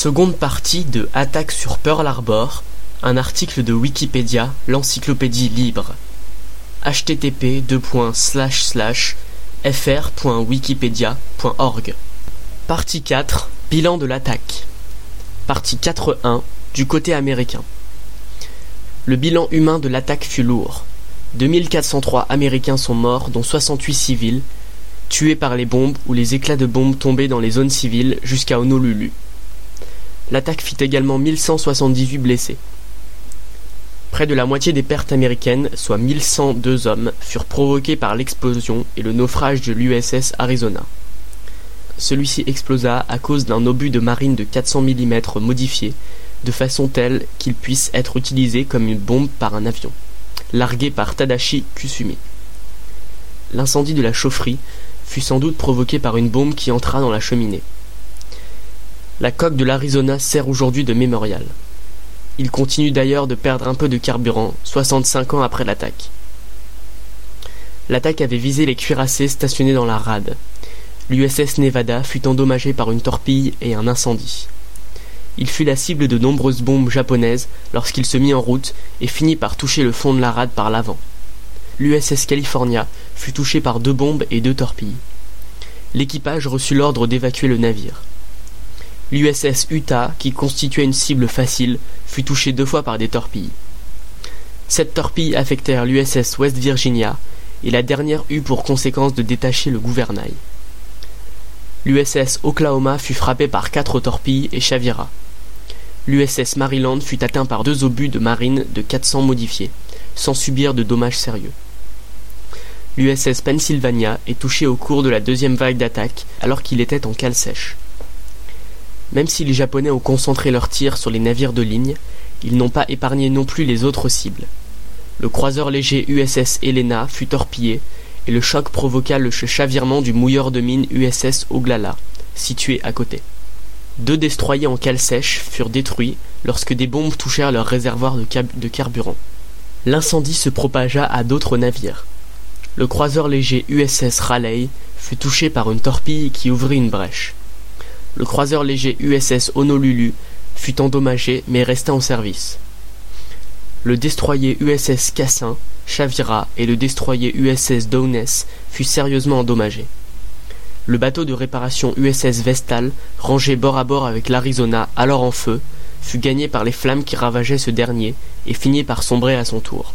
Seconde partie de Attaque sur Pearl Harbor, un article de Wikipédia, l'encyclopédie libre. http fr.wikipedia.org Partie 4 Bilan de l'attaque. Partie 4.1 Du côté américain. Le bilan humain de l'attaque fut lourd. 2403 Américains sont morts, dont 68 civils, tués par les bombes ou les éclats de bombes tombés dans les zones civiles jusqu'à Honolulu. L'attaque fit également 1178 blessés. Près de la moitié des pertes américaines, soit 1102 hommes, furent provoquées par l'explosion et le naufrage de l'USS Arizona. Celui-ci explosa à cause d'un obus de marine de 400 mm modifié, de façon telle qu'il puisse être utilisé comme une bombe par un avion, largué par Tadashi Kusumi. L'incendie de la chaufferie fut sans doute provoqué par une bombe qui entra dans la cheminée. La coque de l'Arizona sert aujourd'hui de mémorial. Il continue d'ailleurs de perdre un peu de carburant, 65 ans après l'attaque. L'attaque avait visé les cuirassés stationnés dans la rade. L'USS Nevada fut endommagé par une torpille et un incendie. Il fut la cible de nombreuses bombes japonaises lorsqu'il se mit en route et finit par toucher le fond de la rade par l'avant. L'USS California fut touché par deux bombes et deux torpilles. L'équipage reçut l'ordre d'évacuer le navire. L'USS Utah, qui constituait une cible facile, fut touché deux fois par des torpilles. Sept torpilles affectèrent l'USS West Virginia, et la dernière eut pour conséquence de détacher le gouvernail. L'USS Oklahoma fut frappée par quatre torpilles et chavira. L'USS Maryland fut atteint par deux obus de marine de 400 modifiés, sans subir de dommages sérieux. L'USS Pennsylvania est touché au cours de la deuxième vague d'attaque alors qu'il était en cale sèche. Même si les Japonais ont concentré leurs tirs sur les navires de ligne, ils n'ont pas épargné non plus les autres cibles. Le croiseur léger USS Helena fut torpillé et le choc provoqua le chavirement du mouilleur de mine USS Oglala, situé à côté. Deux destroyers en cale sèche furent détruits lorsque des bombes touchèrent leur réservoir de, de carburant. L'incendie se propagea à d'autres navires. Le croiseur léger USS Raleigh fut touché par une torpille qui ouvrit une brèche. Le croiseur léger USS Honolulu fut endommagé mais resta en service. Le destroyer USS Cassin chavira et le destroyer USS Downes fut sérieusement endommagé. Le bateau de réparation USS Vestal, rangé bord à bord avec l'Arizona alors en feu, fut gagné par les flammes qui ravageaient ce dernier et finit par sombrer à son tour.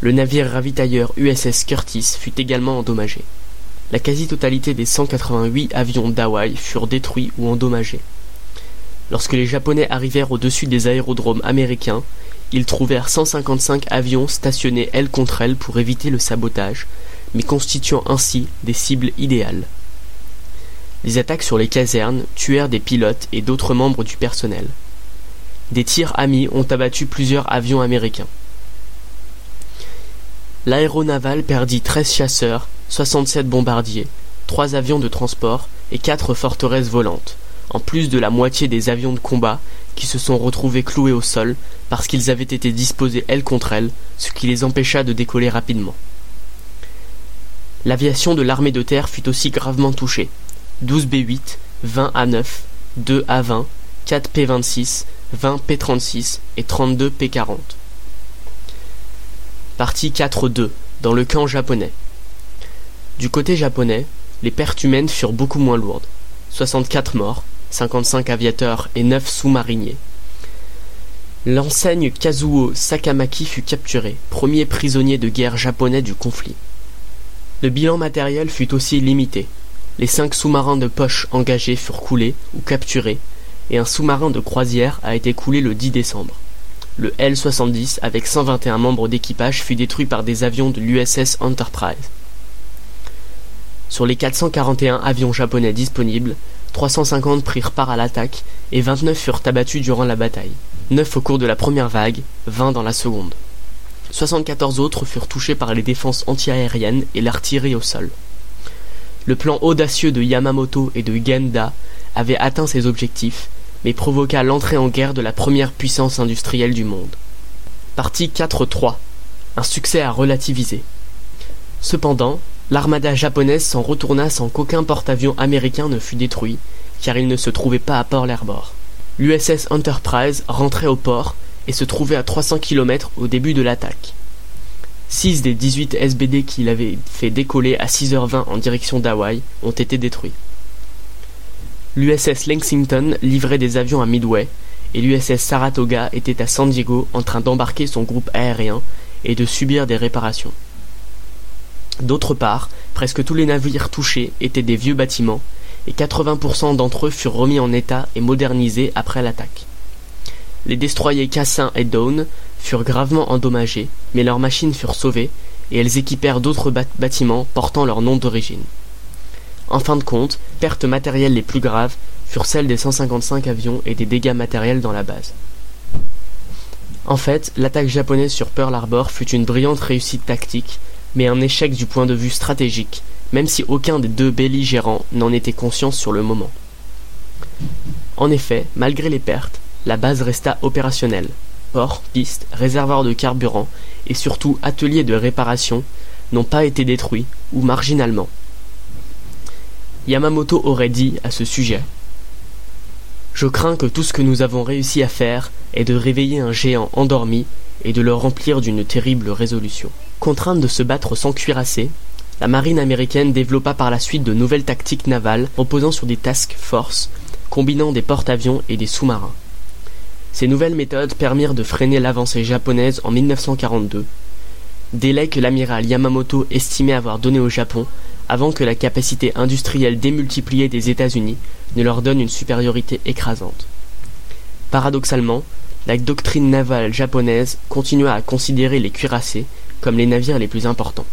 Le navire ravitailleur USS Curtis fut également endommagé. La quasi-totalité des 188 avions d'Hawaï furent détruits ou endommagés. Lorsque les Japonais arrivèrent au-dessus des aérodromes américains, ils trouvèrent 155 avions stationnés aile contre aile pour éviter le sabotage, mais constituant ainsi des cibles idéales. Les attaques sur les casernes tuèrent des pilotes et d'autres membres du personnel. Des tirs amis ont abattu plusieurs avions américains. L'aéronaval perdit 13 chasseurs 67 bombardiers, 3 avions de transport et 4 forteresses volantes, en plus de la moitié des avions de combat qui se sont retrouvés cloués au sol parce qu'ils avaient été disposés aile contre aile, ce qui les empêcha de décoller rapidement. L'aviation de l'armée de terre fut aussi gravement touchée. 12 B-8, 20 A-9, 2 A-20, 4 P-26, 20 P-36 et 32 P-40. Partie 4-2, dans le camp japonais. Du côté japonais, les pertes humaines furent beaucoup moins lourdes. 64 morts, 55 aviateurs et 9 sous-mariniers. L'enseigne Kazuo Sakamaki fut capturé, premier prisonnier de guerre japonais du conflit. Le bilan matériel fut aussi limité. Les cinq sous-marins de poche engagés furent coulés ou capturés, et un sous-marin de croisière a été coulé le 10 décembre. Le L-70 avec 121 membres d'équipage fut détruit par des avions de l'USS Enterprise. Sur les 441 avions japonais disponibles, 350 prirent part à l'attaque et 29 furent abattus durant la bataille. 9 au cours de la première vague, 20 dans la seconde. 74 autres furent touchés par les défenses antiaériennes et l'artillerie au sol. Le plan audacieux de Yamamoto et de Genda avait atteint ses objectifs, mais provoqua l'entrée en guerre de la première puissance industrielle du monde. Partie 4-3. Un succès à relativiser. Cependant, L'armada japonaise s'en retourna sans qu'aucun porte-avions américain ne fût détruit, car il ne se trouvait pas à Pearl Harbor. L'USS Enterprise rentrait au port et se trouvait à 300 km au début de l'attaque. 6 des 18 SBD qu'il avait fait décoller à 6h20 en direction d'Hawaï ont été détruits. L'USS Lexington livrait des avions à Midway et l'USS Saratoga était à San Diego en train d'embarquer son groupe aérien et de subir des réparations. D'autre part, presque tous les navires touchés étaient des vieux bâtiments et 80% d'entre eux furent remis en état et modernisés après l'attaque. Les destroyers Cassin et Dawn furent gravement endommagés, mais leurs machines furent sauvées et elles équipèrent d'autres bâtiments portant leur nom d'origine. En fin de compte, pertes matérielles les plus graves furent celles des 155 avions et des dégâts matériels dans la base. En fait, l'attaque japonaise sur Pearl Harbor fut une brillante réussite tactique, mais un échec du point de vue stratégique, même si aucun des deux belligérants n'en était conscient sur le moment. En effet, malgré les pertes, la base resta opérationnelle. Port, piste, réservoir de carburant et surtout atelier de réparation n'ont pas été détruits ou marginalement. Yamamoto aurait dit à ce sujet Je crains que tout ce que nous avons réussi à faire est de réveiller un géant endormi et de le remplir d'une terrible résolution. Contrainte de se battre sans cuirasser, la marine américaine développa par la suite de nouvelles tactiques navales reposant sur des task force, combinant des porte-avions et des sous-marins. Ces nouvelles méthodes permirent de freiner l'avancée japonaise en 1942, délai que l'amiral Yamamoto estimait avoir donné au Japon avant que la capacité industrielle démultipliée des États-Unis ne leur donne une supériorité écrasante. Paradoxalement, la doctrine navale japonaise continua à considérer les cuirassés comme les navires les plus importants.